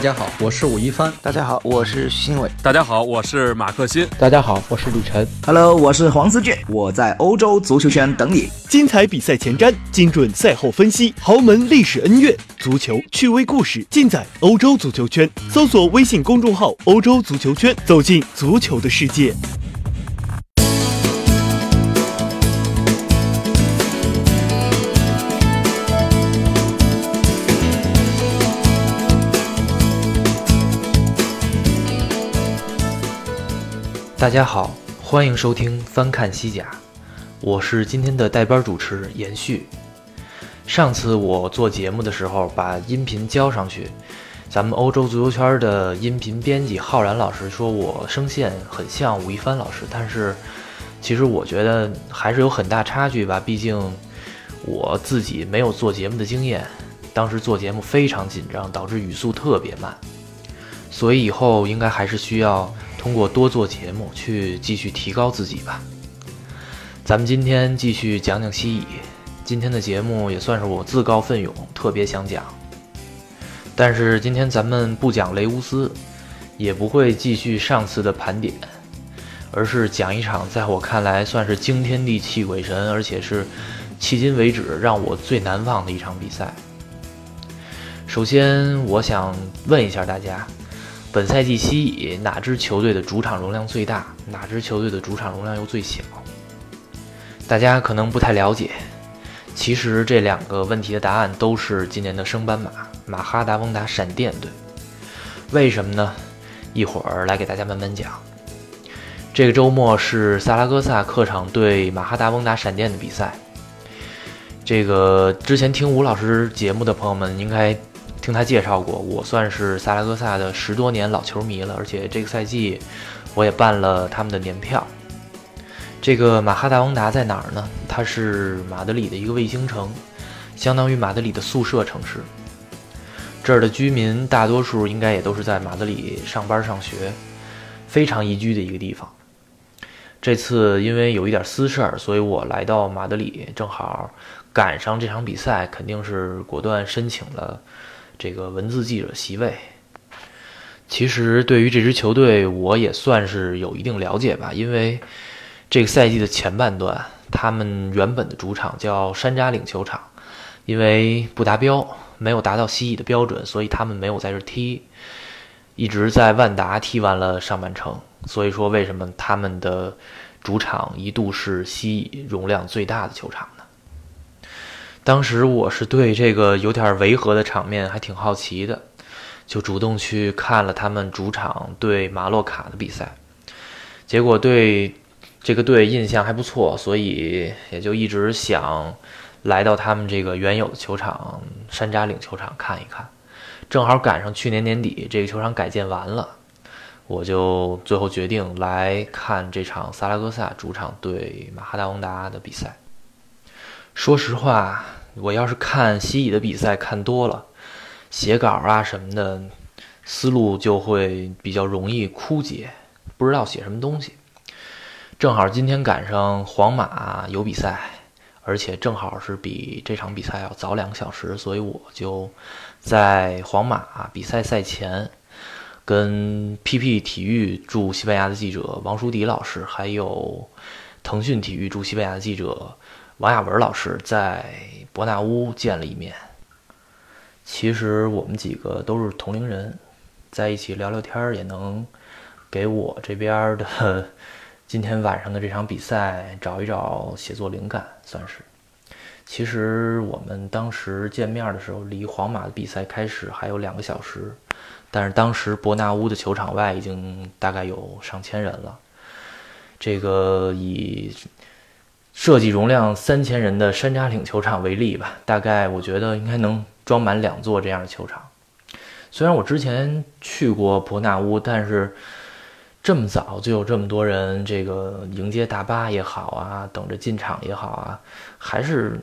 大家好，我是武一帆。大家好，我是徐新伟。大家好，我是马克新。大家好，我是李晨。Hello，我是黄思俊，我在欧洲足球圈等你。精彩比赛前瞻，精准赛后分析，豪门历史恩怨，足球趣味故事，尽在欧洲足球圈。搜索微信公众号“欧洲足球圈”，走进足球的世界。大家好，欢迎收听翻看西甲，我是今天的代班主持延续。上次我做节目的时候，把音频交上去，咱们欧洲足球圈的音频编辑浩然老师说我声线很像吴亦凡老师，但是其实我觉得还是有很大差距吧，毕竟我自己没有做节目的经验，当时做节目非常紧张，导致语速特别慢，所以以后应该还是需要。通过多做节目去继续提高自己吧。咱们今天继续讲讲西乙，今天的节目也算是我自告奋勇，特别想讲。但是今天咱们不讲雷乌斯，也不会继续上次的盘点，而是讲一场在我看来算是惊天地泣鬼神，而且是迄今为止让我最难忘的一场比赛。首先，我想问一下大家。本赛季西乙哪支球队的主场容量最大？哪支球队的主场容量又最小？大家可能不太了解。其实这两个问题的答案都是今年的升班马——马哈达翁达闪电队。为什么呢？一会儿来给大家慢慢讲。这个周末是萨拉戈萨客场对马哈达翁达闪电的比赛。这个之前听吴老师节目的朋友们应该。听他介绍过，我算是萨拉戈萨的十多年老球迷了，而且这个赛季我也办了他们的年票。这个马哈达翁达在哪儿呢？它是马德里的一个卫星城，相当于马德里的宿舍城市。这儿的居民大多数应该也都是在马德里上班上学，非常宜居的一个地方。这次因为有一点私事儿，所以我来到马德里，正好赶上这场比赛，肯定是果断申请了。这个文字记者席位，其实对于这支球队，我也算是有一定了解吧。因为这个赛季的前半段，他们原本的主场叫山楂岭球场，因为不达标，没有达到西乙的标准，所以他们没有在这踢，一直在万达踢完了上半程。所以说，为什么他们的主场一度是西乙容量最大的球场？当时我是对这个有点违和的场面还挺好奇的，就主动去看了他们主场对马洛卡的比赛，结果对这个队印象还不错，所以也就一直想来到他们这个原有的球场山楂岭球场看一看。正好赶上去年年底这个球场改建完了，我就最后决定来看这场萨拉戈萨主场对马哈达翁达的比赛。说实话，我要是看西乙的比赛看多了，写稿啊什么的，思路就会比较容易枯竭，不知道写什么东西。正好今天赶上皇马有比赛，而且正好是比这场比赛要早两个小时，所以我就在皇马比赛赛前，跟 PP 体育驻西班牙的记者王舒迪老师，还有腾讯体育驻西班牙的记者。王亚文老师在伯纳乌见了一面。其实我们几个都是同龄人，在一起聊聊天儿，也能给我这边的今天晚上的这场比赛找一找写作灵感，算是。其实我们当时见面的时候，离皇马的比赛开始还有两个小时，但是当时伯纳乌的球场外已经大概有上千人了。这个以。设计容量三千人的山楂岭球场为例吧，大概我觉得应该能装满两座这样的球场。虽然我之前去过伯纳乌，但是这么早就有这么多人，这个迎接大巴也好啊，等着进场也好啊，还是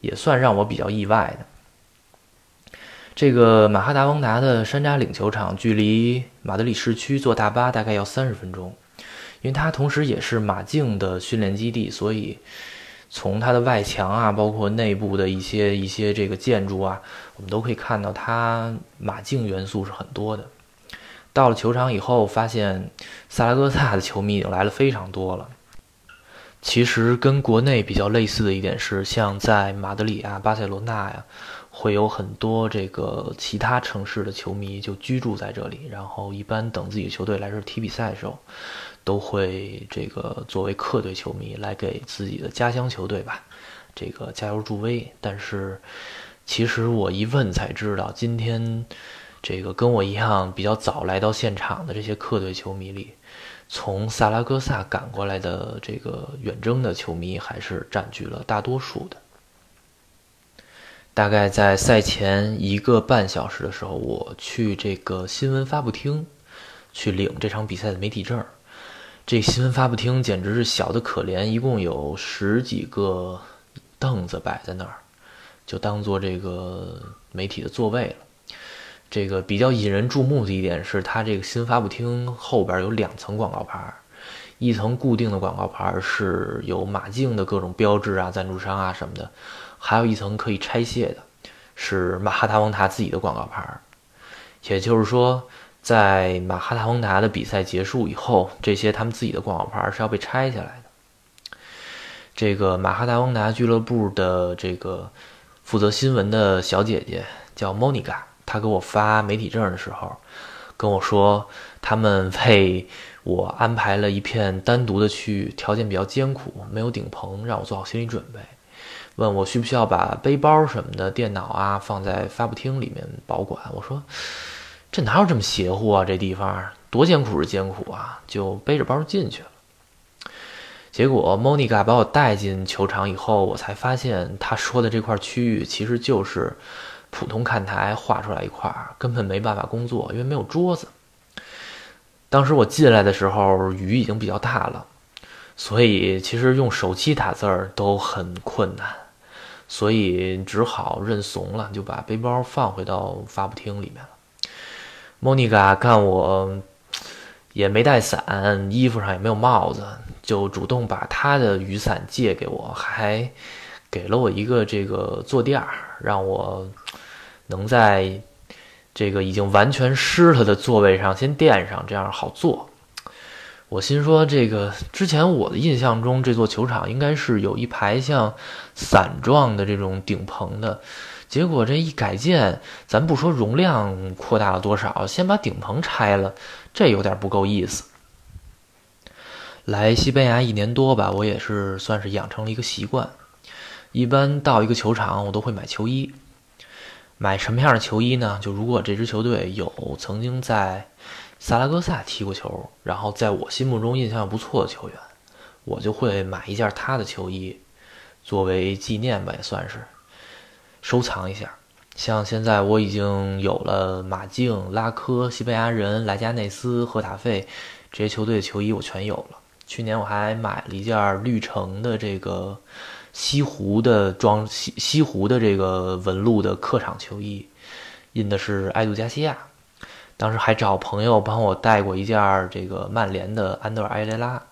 也算让我比较意外的。这个马哈达翁达的山楂岭球场距离马德里市区坐大巴大概要三十分钟。因为它同时也是马竞的训练基地，所以从它的外墙啊，包括内部的一些一些这个建筑啊，我们都可以看到它马竞元素是很多的。到了球场以后，发现萨拉戈萨的球迷已经来了非常多了。其实跟国内比较类似的一点是，像在马德里啊、巴塞罗那呀，会有很多这个其他城市的球迷就居住在这里，然后一般等自己球队来这踢比赛的时候，都会这个作为客队球迷来给自己的家乡球队吧，这个加油助威。但是，其实我一问才知道，今天这个跟我一样比较早来到现场的这些客队球迷里。从萨拉戈萨赶过来的这个远征的球迷还是占据了大多数的。大概在赛前一个半小时的时候，我去这个新闻发布厅去领这场比赛的媒体证。这新闻发布厅简直是小的可怜，一共有十几个凳子摆在那儿，就当做这个媒体的座位了。这个比较引人注目的一点是，它这个新发布厅后边有两层广告牌，一层固定的广告牌是有马竞的各种标志啊、赞助商啊什么的，还有一层可以拆卸的，是马哈达翁塔自己的广告牌。也就是说，在马哈达翁达的比赛结束以后，这些他们自己的广告牌是要被拆下来的。这个马哈达翁达俱乐部的这个负责新闻的小姐姐叫莫妮卡。她给我发媒体证的时候，跟我说他们为我安排了一片单独的区域，条件比较艰苦，没有顶棚，让我做好心理准备。问我需不需要把背包什么的、电脑啊放在发布厅里面保管。我说这哪有这么邪乎啊？这地方多艰苦是艰苦啊，就背着包进去了。结果莫妮卡把我带进球场以后，我才发现他说的这块区域其实就是。普通看台画出来一块，根本没办法工作，因为没有桌子。当时我进来的时候，雨已经比较大了，所以其实用手机打字儿都很困难，所以只好认怂了，就把背包放回到发布厅里面。莫妮卡看我也没带伞，衣服上也没有帽子，就主动把她的雨伞借给我，还给了我一个这个坐垫儿，让我。能在这个已经完全湿了的座位上先垫上，这样好坐。我心说，这个之前我的印象中，这座球场应该是有一排像伞状的这种顶棚的。结果这一改建，咱不说容量扩大了多少，先把顶棚拆了，这有点不够意思。来西班牙一年多吧，我也是算是养成了一个习惯，一般到一个球场，我都会买球衣。买什么样的球衣呢？就如果这支球队有曾经在萨拉戈萨踢过球，然后在我心目中印象不错的球员，我就会买一件他的球衣，作为纪念吧，也算是收藏一下。像现在我已经有了马竞、拉科、西班牙人、莱加内斯、赫塔费这些球队的球衣，我全有了。去年我还买了一件绿城的这个。西湖的装西西湖的这个纹路的客场球衣，印的是埃杜加西亚。当时还找朋友帮我带过一件这个曼联的安德尔埃雷拉。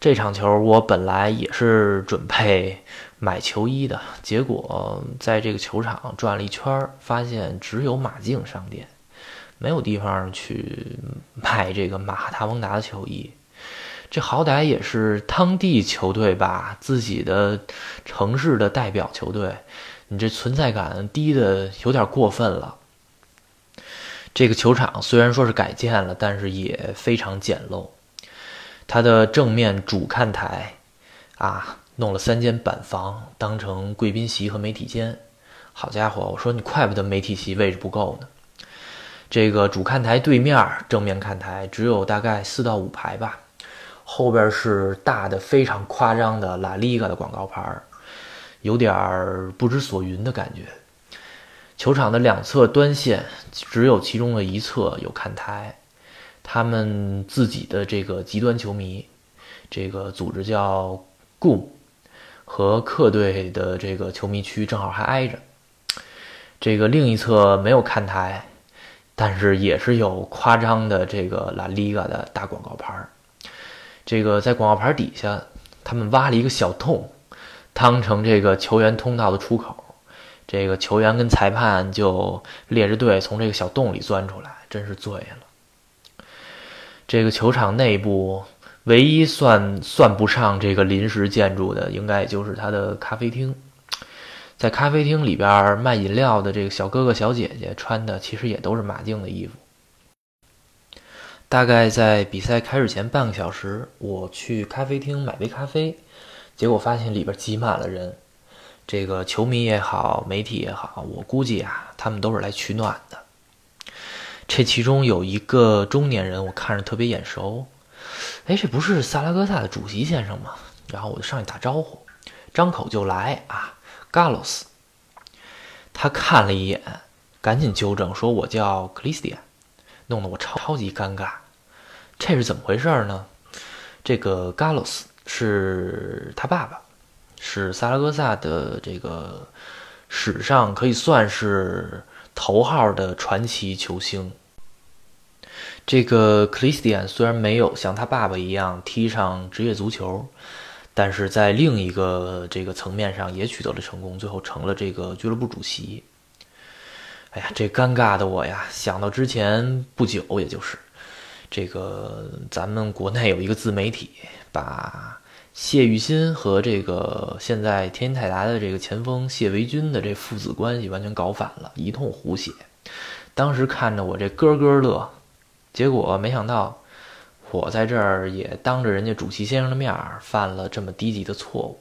这场球我本来也是准备买球衣的，结果在这个球场转了一圈，发现只有马竞商店，没有地方去买这个马塔翁达的球衣。这好歹也是当地球队吧，自己的城市的代表球队，你这存在感低的有点过分了。这个球场虽然说是改建了，但是也非常简陋。它的正面主看台啊，弄了三间板房当成贵宾席和媒体间。好家伙，我说你怪不得媒体席位置不够呢。这个主看台对面正面看台只有大概四到五排吧。后边是大的、非常夸张的拉里嘎的广告牌有点儿不知所云的感觉。球场的两侧端线只有其中的一侧有看台，他们自己的这个极端球迷，这个组织叫 GUM，和客队的这个球迷区正好还挨着。这个另一侧没有看台，但是也是有夸张的这个拉里嘎的大广告牌儿这个在广告牌底下，他们挖了一个小洞，当成这个球员通道的出口。这个球员跟裁判就列着队从这个小洞里钻出来，真是醉了。这个球场内部唯一算算不上这个临时建筑的，应该也就是它的咖啡厅。在咖啡厅里边卖饮料的这个小哥哥小姐姐穿的其实也都是马竞的衣服。大概在比赛开始前半个小时，我去咖啡厅买杯咖啡，结果发现里边挤满了人。这个球迷也好，媒体也好，我估计啊，他们都是来取暖的。这其中有一个中年人，我看着特别眼熟，哎，这不是萨拉戈萨的主席先生吗？然后我就上去打招呼，张口就来啊，加洛斯。他看了一眼，赶紧纠正说：“我叫克里斯蒂安。”弄得我超超级尴尬。这是怎么回事呢？这个加洛斯是他爸爸。是萨拉戈萨的这个史上可以算是头号的传奇球星。这个克里斯蒂安虽然没有像他爸爸一样踢上职业足球，但是在另一个这个层面上也取得了成功，最后成了这个俱乐部主席。哎呀，这尴尬的我呀，想到之前不久，也就是这个咱们国内有一个自媒体把。谢玉新和这个现在天津泰达的这个前锋谢维军的这父子关系完全搞反了，一通胡写。当时看着我这咯咯乐，结果没想到我在这儿也当着人家主席先生的面儿犯了这么低级的错误。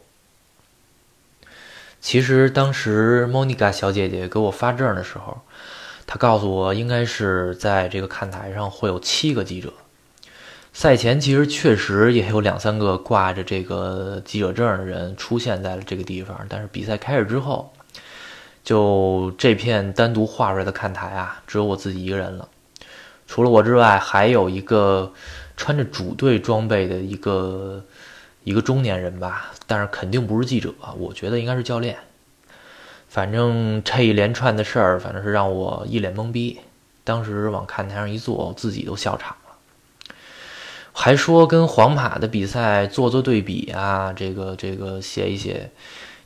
其实当时莫妮卡小姐姐给我发证的时候，她告诉我应该是在这个看台上会有七个记者。赛前其实确实也有两三个挂着这个记者证的人出现在了这个地方，但是比赛开始之后，就这片单独画出来的看台啊，只有我自己一个人了。除了我之外，还有一个穿着主队装备的一个一个中年人吧，但是肯定不是记者，我觉得应该是教练。反正这一连串的事儿，反正是让我一脸懵逼。当时往看台上一坐，自己都笑场了。还说跟皇马的比赛做做对比啊，这个这个写一写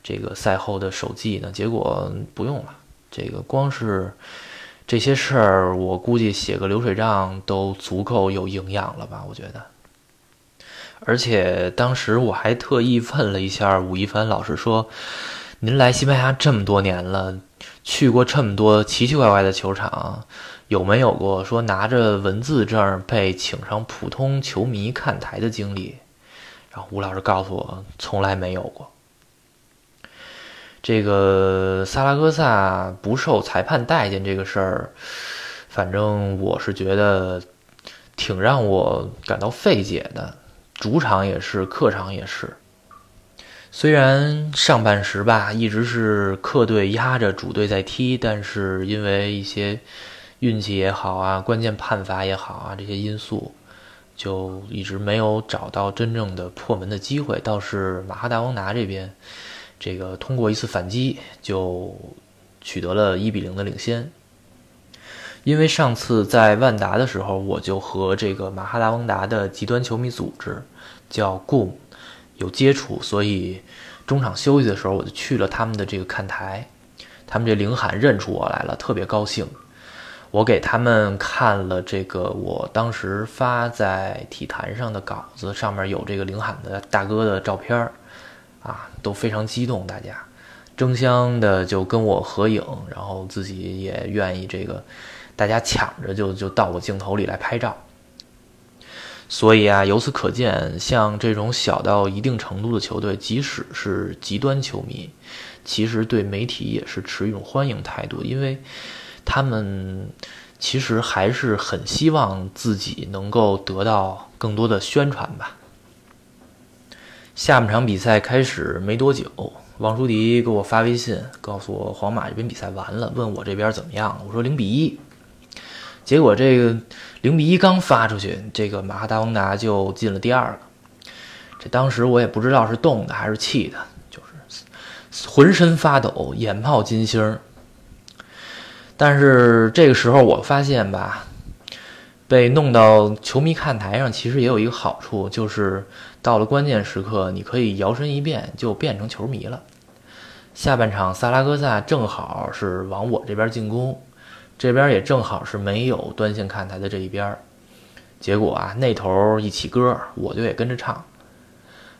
这个赛后的手记呢，结果不用了。这个光是这些事儿，我估计写个流水账都足够有营养了吧？我觉得。而且当时我还特意问了一下武一凡老师，说：“您来西班牙这么多年了，去过这么多奇奇怪怪的球场。”有没有过说拿着文字证被请上普通球迷看台的经历？然后吴老师告诉我，从来没有过。这个萨拉戈萨不受裁判待见这个事儿，反正我是觉得挺让我感到费解的。主场也是，客场也是。虽然上半时吧一直是客队压着主队在踢，但是因为一些。运气也好啊，关键判罚也好啊，这些因素就一直没有找到真正的破门的机会。倒是马哈达翁达这边，这个通过一次反击就取得了一比零的领先。因为上次在万达的时候，我就和这个马哈达翁达的极端球迷组织叫 GOM 有接触，所以中场休息的时候我就去了他们的这个看台，他们这领喊认出我来了，特别高兴。我给他们看了这个我当时发在体坛上的稿子，上面有这个领喊的大哥的照片儿，啊，都非常激动，大家争相的就跟我合影，然后自己也愿意这个，大家抢着就就到我镜头里来拍照。所以啊，由此可见，像这种小到一定程度的球队，即使是极端球迷，其实对媒体也是持一种欢迎态度，因为。他们其实还是很希望自己能够得到更多的宣传吧。下半场比赛开始没多久，王舒迪给我发微信，告诉我皇马这边比赛完了，问我这边怎么样。我说零比一。结果这个零比一刚发出去，这个马哈达翁达就进了第二个。这当时我也不知道是冻的还是气的，就是浑身发抖，眼冒金星。但是这个时候，我发现吧，被弄到球迷看台上，其实也有一个好处，就是到了关键时刻，你可以摇身一变就变成球迷了。下半场萨拉戈萨正好是往我这边进攻，这边也正好是没有端线看台的这一边。结果啊，那头一起歌，我就也跟着唱。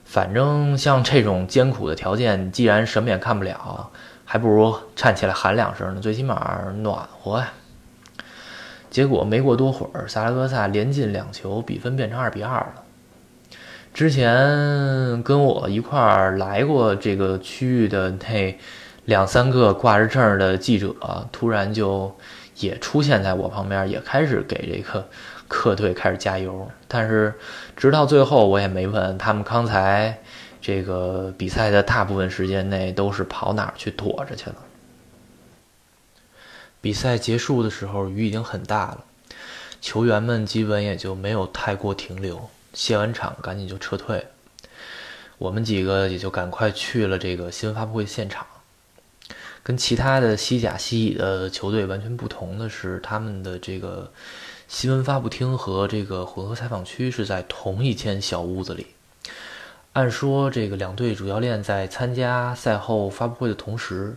反正像这种艰苦的条件，既然什么也看不了，还不如站起来喊两声呢，最起码暖和呀。结果没过多会儿，萨拉戈萨连进两球，比分变成二比二了。之前跟我一块儿来过这个区域的那两三个挂着证的记者，突然就也出现在我旁边，也开始给这个。客队开始加油，但是直到最后我也没问他们刚才这个比赛的大部分时间内都是跑哪儿去躲着去了。比赛结束的时候雨已经很大了，球员们基本也就没有太过停留，卸完场赶紧就撤退。我们几个也就赶快去了这个新闻发布会现场。跟其他的西甲、西乙的球队完全不同的是，他们的这个。新闻发布厅和这个混合采访区是在同一间小屋子里。按说，这个两队主教练在参加赛后发布会的同时，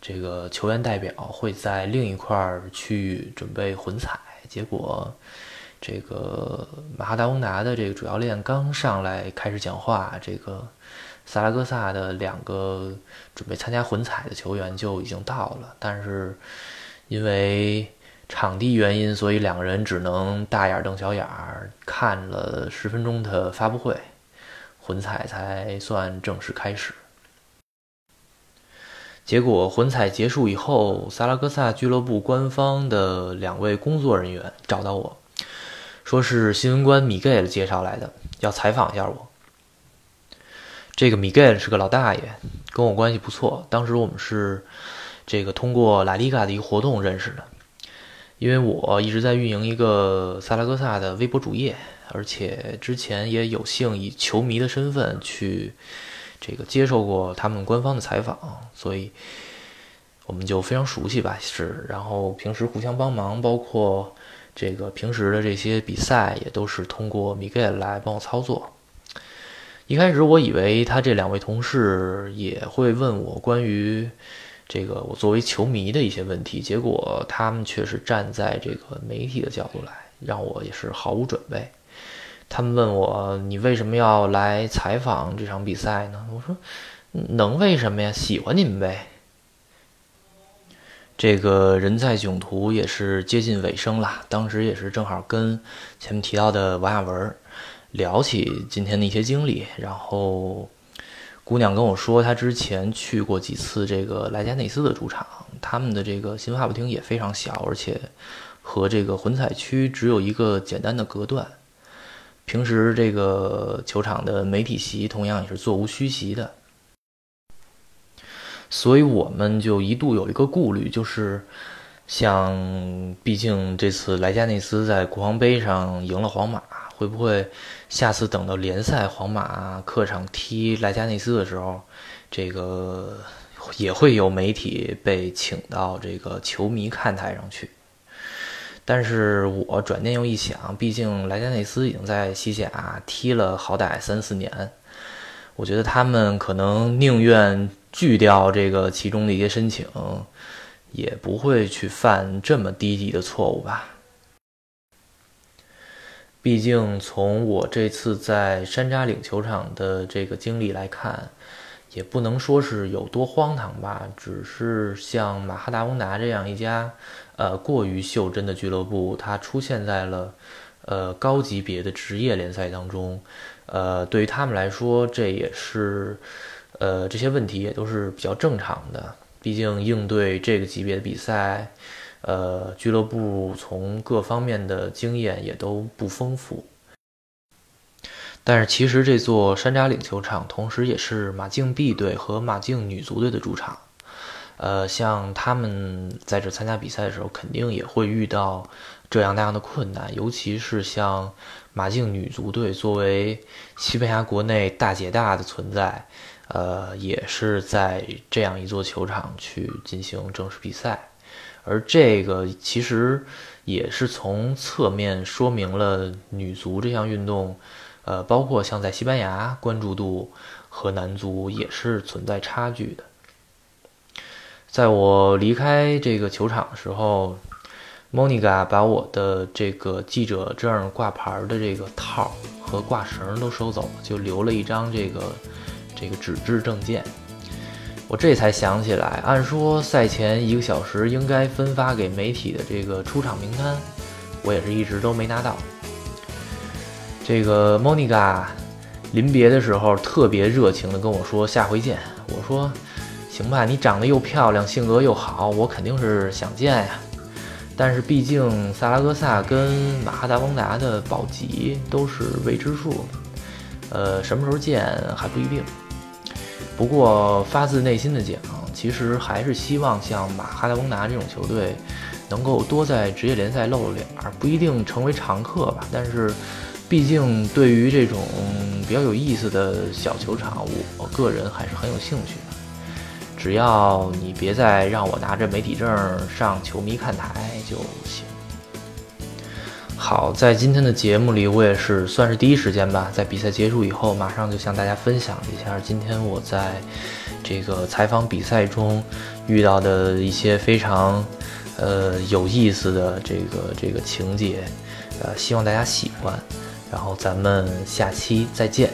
这个球员代表会在另一块区域准备混采。结果，这个马哈达翁达的这个主教练刚上来开始讲话，这个萨拉戈萨的两个准备参加混采的球员就已经到了。但是，因为场地原因，所以两个人只能大眼瞪小眼儿看了十分钟的发布会，混采才算正式开始。结果混采结束以后，萨拉戈萨俱乐部官方的两位工作人员找到我，说是新闻官米盖尔介绍来的，要采访一下我。这个米盖尔是个老大爷，跟我关系不错，当时我们是这个通过拉里嘎的一个活动认识的。因为我一直在运营一个萨拉戈萨的微博主页，而且之前也有幸以球迷的身份去这个接受过他们官方的采访，所以我们就非常熟悉吧。是，然后平时互相帮忙，包括这个平时的这些比赛也都是通过米盖来帮我操作。一开始我以为他这两位同事也会问我关于。这个我作为球迷的一些问题，结果他们却是站在这个媒体的角度来，让我也是毫无准备。他们问我：“你为什么要来采访这场比赛呢？”我说：“能为什么呀？喜欢你们呗。”这个人在囧途也是接近尾声了，当时也是正好跟前面提到的王亚文聊起今天的一些经历，然后。姑娘跟我说，她之前去过几次这个莱加内斯的主场，他们的这个新发布厅也非常小，而且和这个混采区只有一个简单的隔断。平时这个球场的媒体席同样也是座无虚席的，所以我们就一度有一个顾虑，就是像毕竟这次莱加内斯在国王杯上赢了皇马。会不会下次等到联赛皇马客场踢莱加内斯的时候，这个也会有媒体被请到这个球迷看台上去？但是我转念又一想，毕竟莱加内斯已经在西甲踢了好歹三四年，我觉得他们可能宁愿拒掉这个其中的一些申请，也不会去犯这么低级的错误吧。毕竟，从我这次在山楂岭球场的这个经历来看，也不能说是有多荒唐吧。只是像马哈达翁达这样一家，呃，过于袖珍的俱乐部，它出现在了，呃，高级别的职业联赛当中，呃，对于他们来说，这也是，呃，这些问题也都是比较正常的。毕竟，应对这个级别的比赛。呃，俱乐部从各方面的经验也都不丰富，但是其实这座山楂岭球场同时也是马竞 B 队和马竞女足队的主场。呃，像他们在这参加比赛的时候，肯定也会遇到这样那样的困难，尤其是像马竞女足队作为西班牙国内大姐大的存在，呃，也是在这样一座球场去进行正式比赛。而这个其实也是从侧面说明了女足这项运动，呃，包括像在西班牙关注度和男足也是存在差距的。在我离开这个球场的时候。莫妮卡把我的这个记者证挂牌的这个套和挂绳都收走了，就留了一张这个这个纸质证件。我这才想起来，按说赛前一个小时应该分发给媒体的这个出场名单，我也是一直都没拿到。这个莫妮卡临别的时候特别热情地跟我说：“下回见。”我说：“行吧，你长得又漂亮，性格又好，我肯定是想见呀。”但是毕竟萨拉戈萨跟马哈达翁达的保级都是未知数，呃，什么时候见还不一定。不过发自内心的讲，其实还是希望像马哈达翁达这种球队，能够多在职业联赛露露脸儿，不一定成为常客吧。但是，毕竟对于这种比较有意思的小球场，我个人还是很有兴趣的。只要你别再让我拿着媒体证上球迷看台就行。好，在今天的节目里，我也是算是第一时间吧，在比赛结束以后，马上就向大家分享一下今天我在这个采访比赛中遇到的一些非常呃有意思的这个这个情节，呃，希望大家喜欢。然后咱们下期再见。